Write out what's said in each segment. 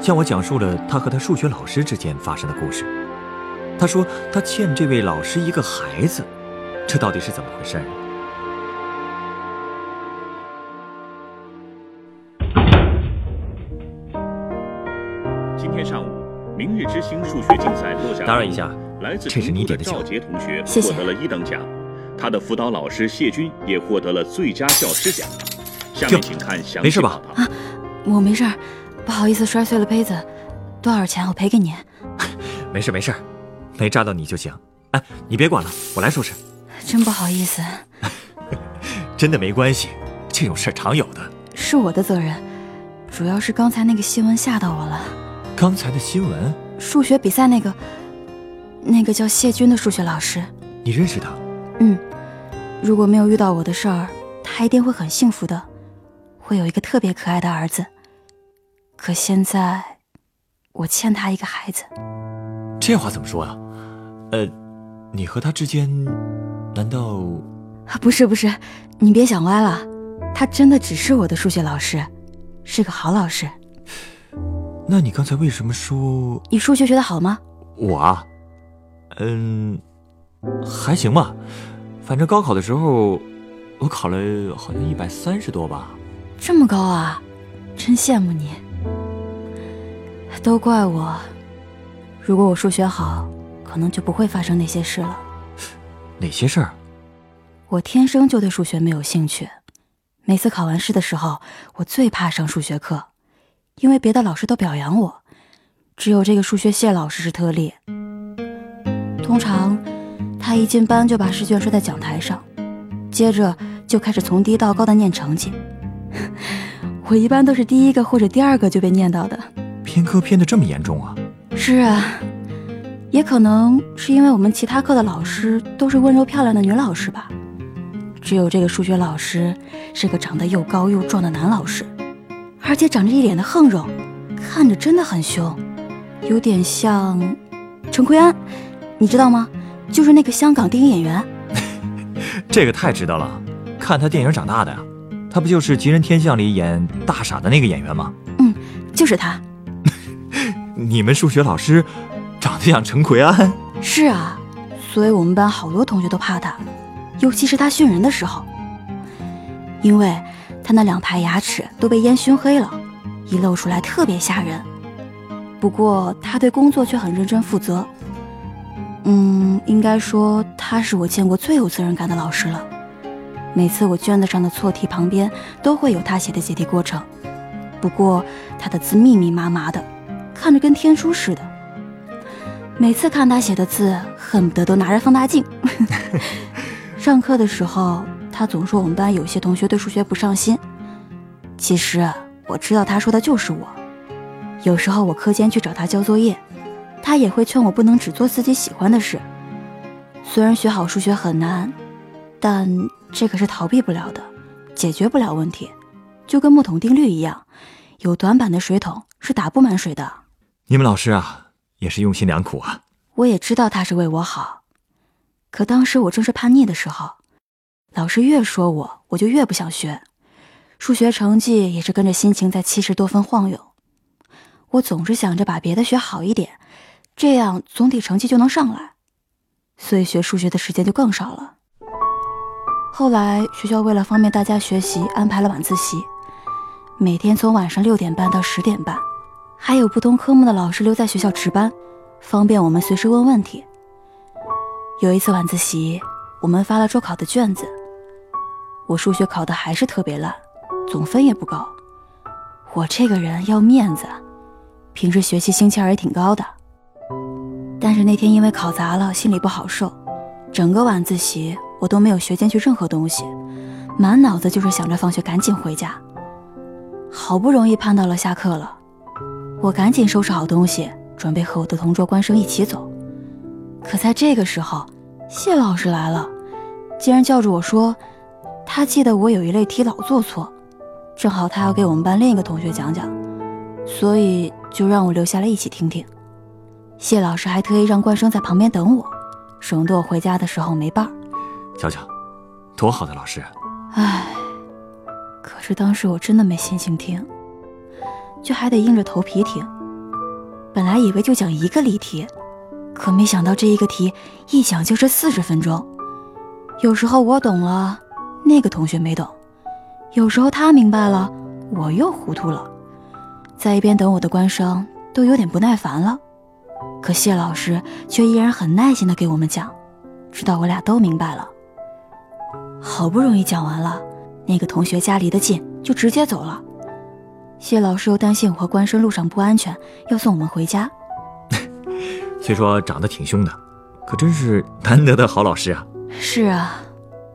向我讲述了他和他数学老师之间发生的故事。他说他欠这位老师一个孩子，这到底是怎么回事？今天上午，明日之星数学竞赛落下。打扰一下，来自这是你点的赵杰同学获得了一等奖，他的辅导老师谢军也获得了最佳教师奖。下面请看详细没事吧报道。啊，我没事儿，不好意思摔碎了杯子，多少钱我赔给您。没事没事，没扎到你就行。哎，你别管了，我来收拾。真不好意思，真的没关系，这种事常有的。是我的责任，主要是刚才那个新闻吓到我了。刚才的新闻，数学比赛那个，那个叫谢军的数学老师，你认识他？嗯，如果没有遇到我的事儿，他一定会很幸福的，会有一个特别可爱的儿子。可现在，我欠他一个孩子。这话怎么说呀、呃，你和他之间，难道？啊不是不是，你别想歪了，他真的只是我的数学老师，是个好老师。那你刚才为什么说你数学学得好吗？我啊？嗯，还行吧，反正高考的时候，我考了好像一百三十多吧。这么高啊，真羡慕你。都怪我，如果我数学好，可能就不会发生那些事了。哪些事儿？我天生就对数学没有兴趣，每次考完试的时候，我最怕上数学课，因为别的老师都表扬我，只有这个数学谢老师是特例。通常，他一进班就把试卷摔在讲台上，接着就开始从低到高的念成绩。我一般都是第一个或者第二个就被念到的。偏科偏的这么严重啊？是啊，也可能是因为我们其他课的老师都是温柔漂亮的女老师吧，只有这个数学老师是个长得又高又壮的男老师，而且长着一脸的横肉，看着真的很凶，有点像陈奎安，你知道吗？就是那个香港电影演员。这个太知道了，看他电影长大的呀。他不就是《吉人天相》里演大傻的那个演员吗？嗯，就是他。你们数学老师长得像陈奎安？是啊，所以我们班好多同学都怕他，尤其是他训人的时候，因为他那两排牙齿都被烟熏黑了，一露出来特别吓人。不过他对工作却很认真负责。嗯，应该说他是我见过最有责任感的老师了。每次我卷子上的错题旁边都会有他写的解题过程，不过他的字密密麻麻的，看着跟天书似的。每次看他写的字，恨不得都拿着放大镜。上课的时候，他总说我们班有些同学对数学不上心。其实我知道他说的就是我。有时候我课间去找他交作业，他也会劝我不能只做自己喜欢的事。虽然学好数学很难，但这可是逃避不了的，解决不了问题，就跟木桶定律一样，有短板的水桶是打不满水的。你们老师啊，也是用心良苦啊。我也知道他是为我好，可当时我正是叛逆的时候，老师越说我，我就越不想学，数学成绩也是跟着心情在七十多分晃悠。我总是想着把别的学好一点，这样总体成绩就能上来，所以学数学的时间就更少了。后来学校为了方便大家学习，安排了晚自习，每天从晚上六点半到十点半，还有不同科目的老师留在学校值班。方便我们随时问问题。有一次晚自习，我们发了周考的卷子，我数学考的还是特别烂，总分也不高。我这个人要面子，平时学习心气儿也挺高的。但是那天因为考砸了，心里不好受，整个晚自习我都没有学进去任何东西，满脑子就是想着放学赶紧回家。好不容易盼到了下课了，我赶紧收拾好东西，准备和我的同桌关生一起走。可在这个时候，谢老师来了，竟然叫住我说，他记得我有一类题老做错，正好他要给我们班另一个同学讲讲，所以就让我留下来一起听听。谢老师还特意让关生在旁边等我，省得我回家的时候没伴儿。瞧瞧，多好的老师！唉，可是当时我真的没心情听，就还得硬着头皮听。本来以为就讲一个例题，可没想到这一个题一讲就是四十分钟。有时候我懂了，那个同学没懂；有时候他明白了，我又糊涂了。在一边等我的官生都有点不耐烦了，可谢老师却依然很耐心的给我们讲，直到我俩都明白了。好不容易讲完了，那个同学家离得近，就直接走了。谢老师又担心我和关生路上不安全，要送我们回家。虽说长得挺凶的，可真是难得的好老师啊。是啊，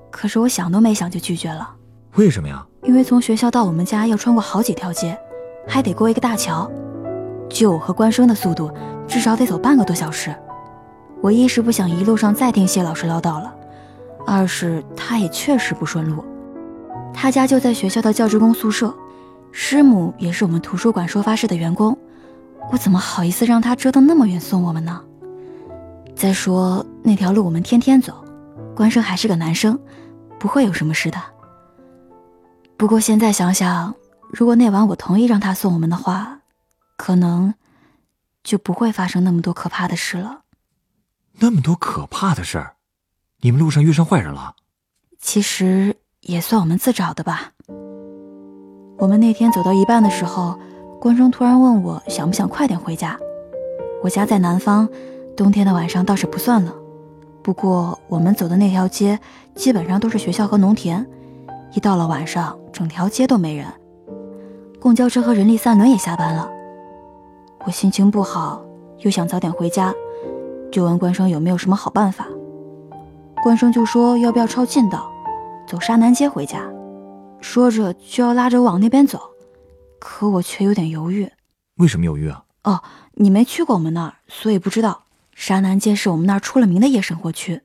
可是我想都没想就拒绝了。为什么呀？因为从学校到我们家要穿过好几条街，还得过一个大桥，就我和关生的速度，至少得走半个多小时。我一是不想一路上再听谢老师唠叨了。二是他也确实不顺路，他家就在学校的教职工宿舍，师母也是我们图书馆收发室的员工，我怎么好意思让她折腾那么远送我们呢？再说那条路我们天天走，关生还是个男生，不会有什么事的。不过现在想想，如果那晚我同意让他送我们的话，可能就不会发生那么多可怕的事了。那么多可怕的事儿？你们路上遇上坏人了？其实也算我们自找的吧。我们那天走到一半的时候，关生突然问我想不想快点回家。我家在南方，冬天的晚上倒是不算冷。不过我们走的那条街基本上都是学校和农田，一到了晚上，整条街都没人。公交车和人力三轮也下班了。我心情不好，又想早点回家，就问关生有没有什么好办法。关生就说：“要不要抄近道，走沙南街回家？”说着就要拉着我往那边走，可我却有点犹豫。为什么犹豫啊？哦，你没去过我们那儿，所以不知道。沙南街是我们那儿出了名的夜生活区，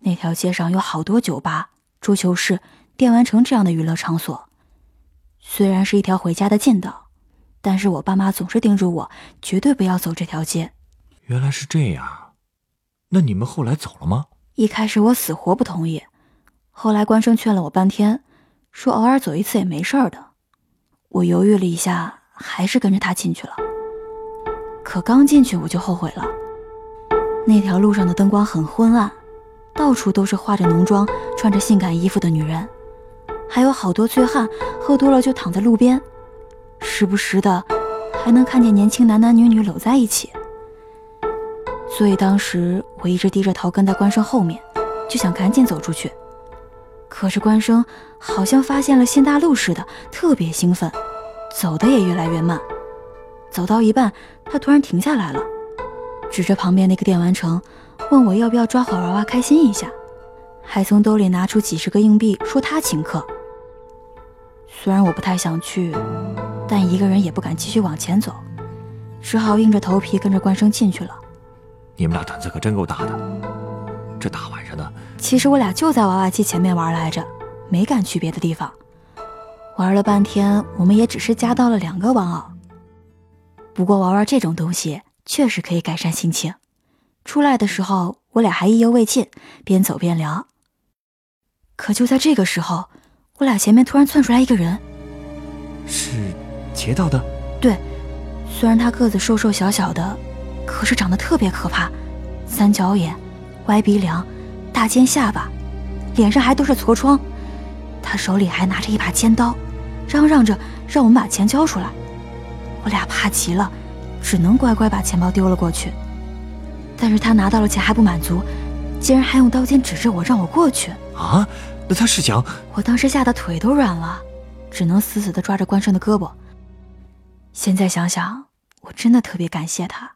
那条街上有好多酒吧、桌球室、电玩城这样的娱乐场所。虽然是一条回家的近道，但是我爸妈总是叮嘱我绝对不要走这条街。原来是这样，那你们后来走了吗？一开始我死活不同意，后来关生劝了我半天，说偶尔走一次也没事儿的。我犹豫了一下，还是跟着他进去了。可刚进去我就后悔了，那条路上的灯光很昏暗，到处都是化着浓妆、穿着性感衣服的女人，还有好多醉汉喝多了就躺在路边，时不时的还能看见年轻男男女女搂在一起。所以当时我一直低着头跟在关生后面，就想赶紧走出去。可是关生好像发现了新大陆似的，特别兴奋，走的也越来越慢。走到一半，他突然停下来了，指着旁边那个电玩城，问我要不要抓好娃娃开心一下，还从兜里拿出几十个硬币，说他请客。虽然我不太想去，但一个人也不敢继续往前走，只好硬着头皮跟着关生进去了。你们俩胆子可真够大的，这大晚上的。其实我俩就在娃娃机前面玩来着，没敢去别的地方。玩了半天，我们也只是加到了两个玩偶。不过玩玩这种东西确实可以改善心情。出来的时候，我俩还意犹未尽，边走边聊。可就在这个时候，我俩前面突然窜出来一个人，是劫道的。对，虽然他个子瘦瘦小小的。可是长得特别可怕，三角眼，歪鼻梁，大尖下巴，脸上还都是痤疮。他手里还拿着一把尖刀，嚷嚷着让我们把钱交出来。我俩怕极了，只能乖乖把钱包丢了过去。但是他拿到了钱还不满足，竟然还用刀尖指着我让我过去。啊，那他是想……我当时吓得腿都软了，只能死死地抓着关胜的胳膊。现在想想，我真的特别感谢他。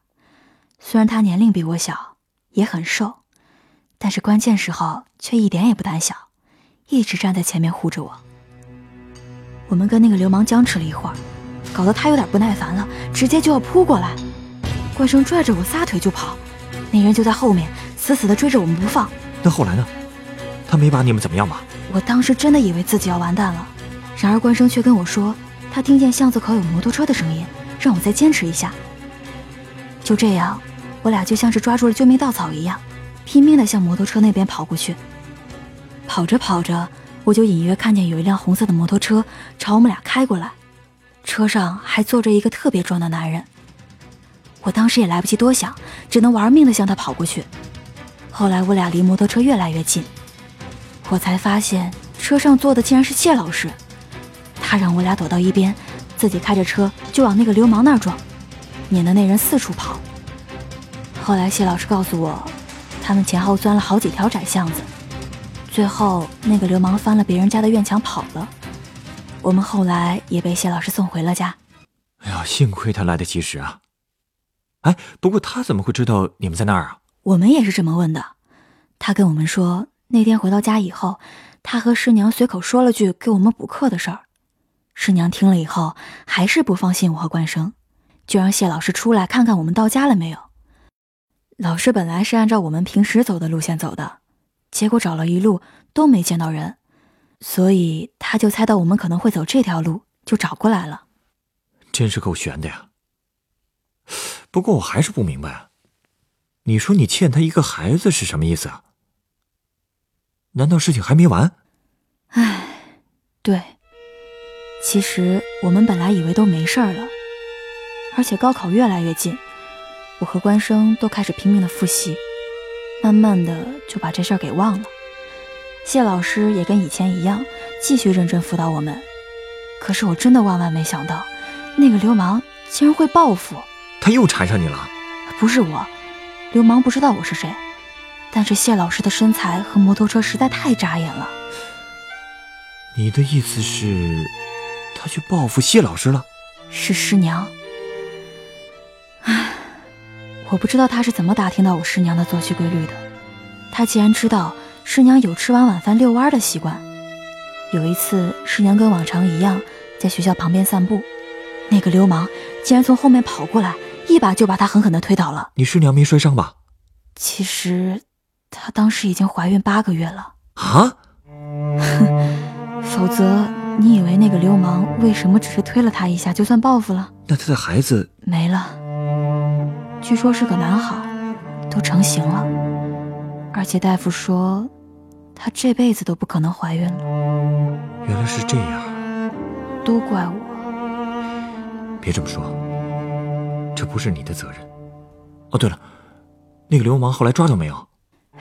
虽然他年龄比我小，也很瘦，但是关键时候却一点也不胆小，一直站在前面护着我。我们跟那个流氓僵持了一会儿，搞得他有点不耐烦了，直接就要扑过来。关生拽着我撒腿就跑，那人就在后面死死的追着我们不放。那后来呢？他没把你们怎么样吧？我当时真的以为自己要完蛋了，然而关生却跟我说，他听见巷子口有摩托车的声音，让我再坚持一下。就这样，我俩就像是抓住了救命稻草一样，拼命地向摩托车那边跑过去。跑着跑着，我就隐约看见有一辆红色的摩托车朝我们俩开过来，车上还坐着一个特别壮的男人。我当时也来不及多想，只能玩命地向他跑过去。后来我俩离摩托车越来越近，我才发现车上坐的竟然是谢老师。他让我俩躲到一边，自己开着车就往那个流氓那儿撞，撵得那人四处跑。后来谢老师告诉我，他们前后钻了好几条窄巷子，最后那个流氓翻了别人家的院墙跑了。我们后来也被谢老师送回了家。哎呀，幸亏他来得及时啊！哎，不过他怎么会知道你们在那儿啊？我们也是这么问的。他跟我们说，那天回到家以后，他和师娘随口说了句给我们补课的事儿。师娘听了以后，还是不放心我和关生，就让谢老师出来看看我们到家了没有。老师本来是按照我们平时走的路线走的，结果找了一路都没见到人，所以他就猜到我们可能会走这条路，就找过来了。真是够悬的呀！不过我还是不明白啊，你说你欠他一个孩子是什么意思啊？难道事情还没完？唉，对。其实我们本来以为都没事儿了，而且高考越来越近，我和关生都开始拼命的复习，慢慢的就把这事儿给忘了。谢老师也跟以前一样，继续认真辅导我们。可是我真的万万没想到，那个流氓竟然会报复。他又缠上你了？不是我，流氓不知道我是谁，但是谢老师的身材和摩托车实在太扎眼了。你的意思是？他去报复谢老师了，是师娘。唉，我不知道他是怎么打听到我师娘的作息规律的。他既然知道师娘有吃完晚饭遛弯的习惯，有一次师娘跟往常一样在学校旁边散步，那个流氓竟然从后面跑过来，一把就把她狠狠的推倒了。你师娘没摔伤吧？其实，她当时已经怀孕八个月了。啊？哼 否则。你以为那个流氓为什么只是推了她一下就算报复了？那她的孩子没了，据说是个男孩，都成型了，而且大夫说她这辈子都不可能怀孕了。原来是这样，都怪我。别这么说，这不是你的责任。哦，对了，那个流氓后来抓到没有？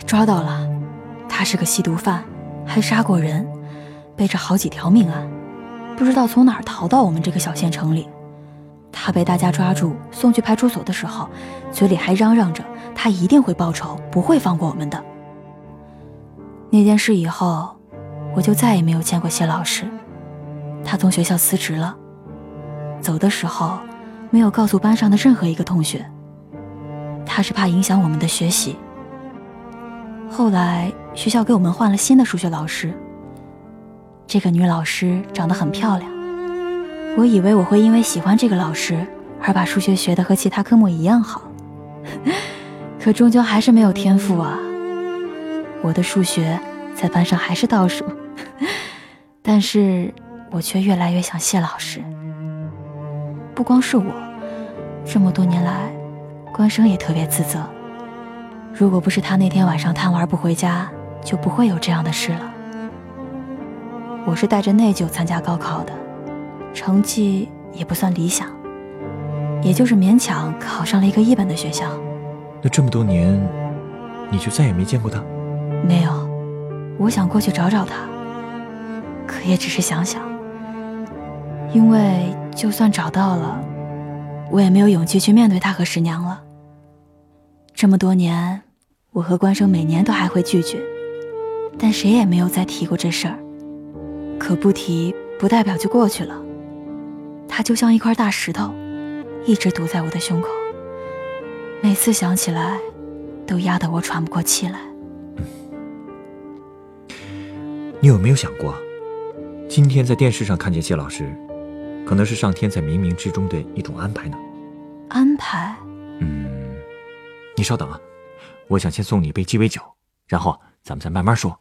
抓到了，他是个吸毒犯，还杀过人。背着好几条命案，不知道从哪儿逃到我们这个小县城里。他被大家抓住送去派出所的时候，嘴里还嚷嚷着他一定会报仇，不会放过我们的。那件事以后，我就再也没有见过谢老师。他从学校辞职了，走的时候没有告诉班上的任何一个同学。他是怕影响我们的学习。后来学校给我们换了新的数学老师。这个女老师长得很漂亮，我以为我会因为喜欢这个老师而把数学学得和其他科目一样好，可终究还是没有天赋啊！我的数学在班上还是倒数，但是我却越来越想谢老师。不光是我，这么多年来，关生也特别自责。如果不是他那天晚上贪玩不回家，就不会有这样的事了。我是带着内疚参加高考的，成绩也不算理想，也就是勉强考上了一个一本的学校。那这么多年，你就再也没见过他？没有，我想过去找找他，可也只是想想，因为就算找到了，我也没有勇气去面对他和十娘了。这么多年，我和关生每年都还会聚聚，但谁也没有再提过这事儿。可不提，不代表就过去了。它就像一块大石头，一直堵在我的胸口。每次想起来，都压得我喘不过气来。你有没有想过，今天在电视上看见谢老师，可能是上天在冥冥之中的一种安排呢？安排？嗯，你稍等啊，我想先送你一杯鸡尾酒，然后咱们再慢慢说。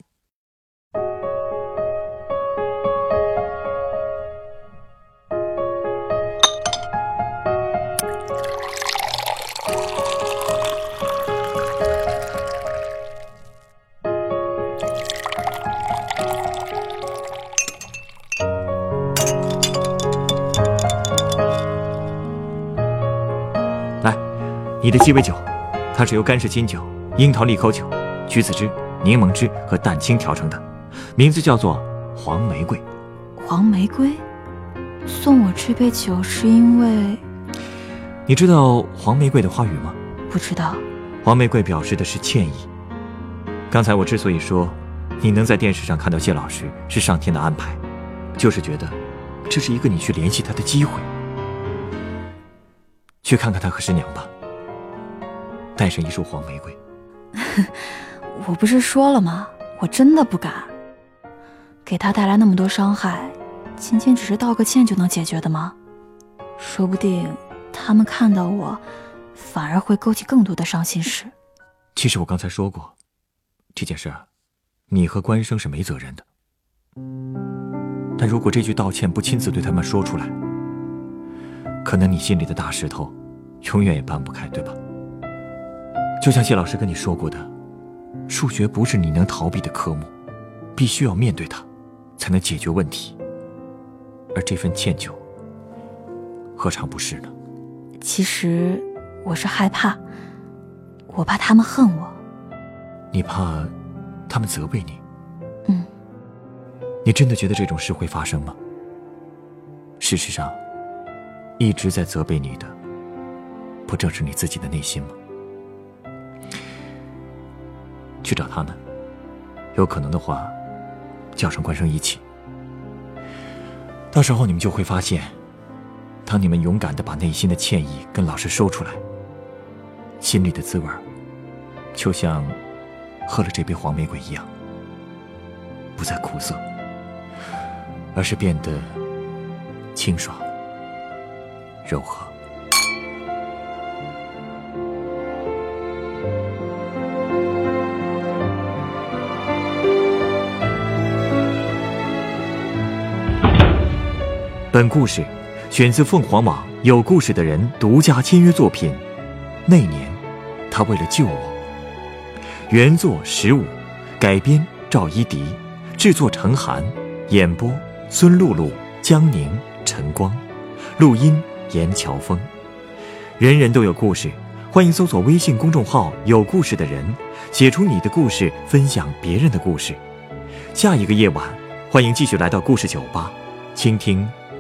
你的鸡尾酒，它是由干式金酒、樱桃利口酒、橘子汁、柠檬汁和蛋清调成的，名字叫做黄玫瑰。黄玫瑰，送我这杯酒是因为……你知道黄玫瑰的花语吗？不知道。黄玫瑰表示的是歉意。刚才我之所以说，你能在电视上看到谢老师是上天的安排，就是觉得这是一个你去联系他的机会。去看看他和师娘吧。带上一束黄玫瑰，我不是说了吗？我真的不敢给他带来那么多伤害，仅仅只是道个歉就能解决的吗？说不定他们看到我，反而会勾起更多的伤心事。其实我刚才说过，这件事，你和关生是没责任的。但如果这句道歉不亲自对他们说出来，可能你心里的大石头，永远也搬不开，对吧？就像谢老师跟你说过的，数学不是你能逃避的科目，必须要面对它，才能解决问题。而这份歉疚，何尝不是呢？其实我是害怕，我怕他们恨我。你怕他们责备你？嗯。你真的觉得这种事会发生吗？事实上，一直在责备你的，不正是你自己的内心吗？去找他们，有可能的话，叫上关生一起。到时候你们就会发现，当你们勇敢的把内心的歉意跟老师说出来，心里的滋味就像喝了这杯黄玫瑰一样，不再苦涩，而是变得清爽、柔和。本故事选自凤凰网有故事的人独家签约作品。那年，他为了救我。原作十五，改编赵一迪，制作陈寒，演播孙露露、江宁、陈光，录音严乔峰。人人都有故事，欢迎搜索微信公众号“有故事的人”，写出你的故事，分享别人的故事。下一个夜晚，欢迎继续来到故事酒吧，倾听。